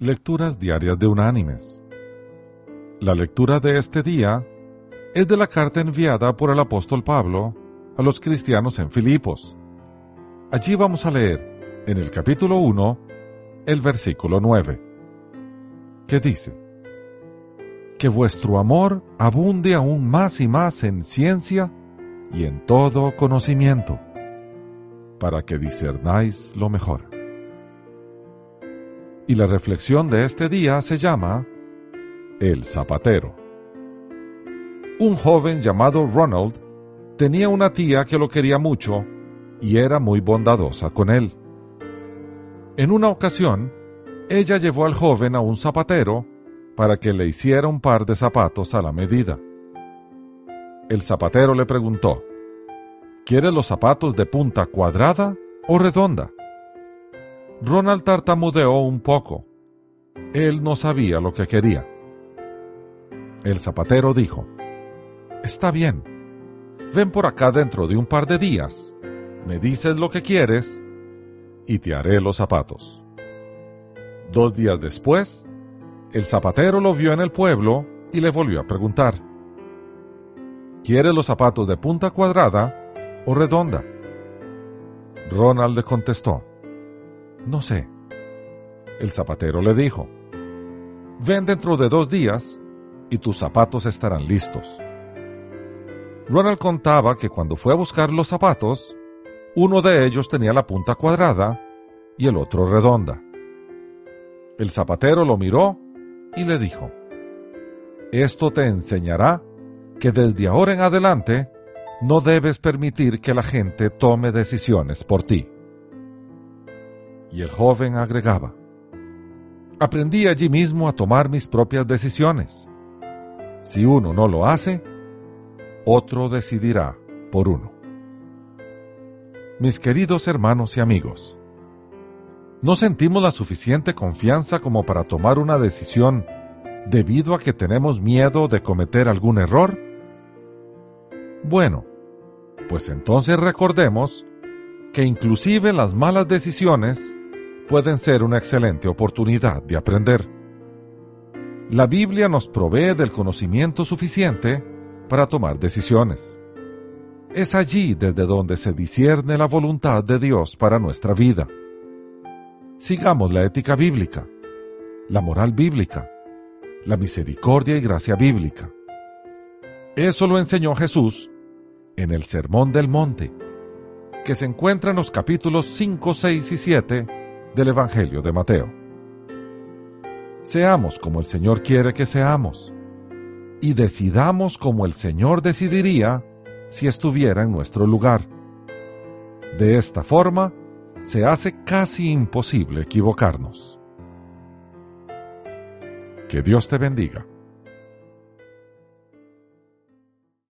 Lecturas Diarias de Unánimes. La lectura de este día es de la carta enviada por el apóstol Pablo a los cristianos en Filipos. Allí vamos a leer, en el capítulo 1, el versículo 9, que dice, Que vuestro amor abunde aún más y más en ciencia y en todo conocimiento, para que discernáis lo mejor. Y la reflexión de este día se llama El zapatero. Un joven llamado Ronald tenía una tía que lo quería mucho y era muy bondadosa con él. En una ocasión, ella llevó al joven a un zapatero para que le hiciera un par de zapatos a la medida. El zapatero le preguntó, ¿Quieres los zapatos de punta cuadrada o redonda? Ronald tartamudeó un poco. Él no sabía lo que quería. El zapatero dijo, Está bien, ven por acá dentro de un par de días, me dices lo que quieres y te haré los zapatos. Dos días después, el zapatero lo vio en el pueblo y le volvió a preguntar, ¿Quieres los zapatos de punta cuadrada o redonda? Ronald le contestó, no sé. El zapatero le dijo, Ven dentro de dos días y tus zapatos estarán listos. Ronald contaba que cuando fue a buscar los zapatos, uno de ellos tenía la punta cuadrada y el otro redonda. El zapatero lo miró y le dijo, Esto te enseñará que desde ahora en adelante no debes permitir que la gente tome decisiones por ti. Y el joven agregaba, aprendí allí mismo a tomar mis propias decisiones. Si uno no lo hace, otro decidirá por uno. Mis queridos hermanos y amigos, ¿no sentimos la suficiente confianza como para tomar una decisión debido a que tenemos miedo de cometer algún error? Bueno, pues entonces recordemos que inclusive las malas decisiones pueden ser una excelente oportunidad de aprender. La Biblia nos provee del conocimiento suficiente para tomar decisiones. Es allí desde donde se discierne la voluntad de Dios para nuestra vida. Sigamos la ética bíblica, la moral bíblica, la misericordia y gracia bíblica. Eso lo enseñó Jesús en el Sermón del Monte, que se encuentra en los capítulos 5, 6 y 7 del Evangelio de Mateo. Seamos como el Señor quiere que seamos y decidamos como el Señor decidiría si estuviera en nuestro lugar. De esta forma, se hace casi imposible equivocarnos. Que Dios te bendiga.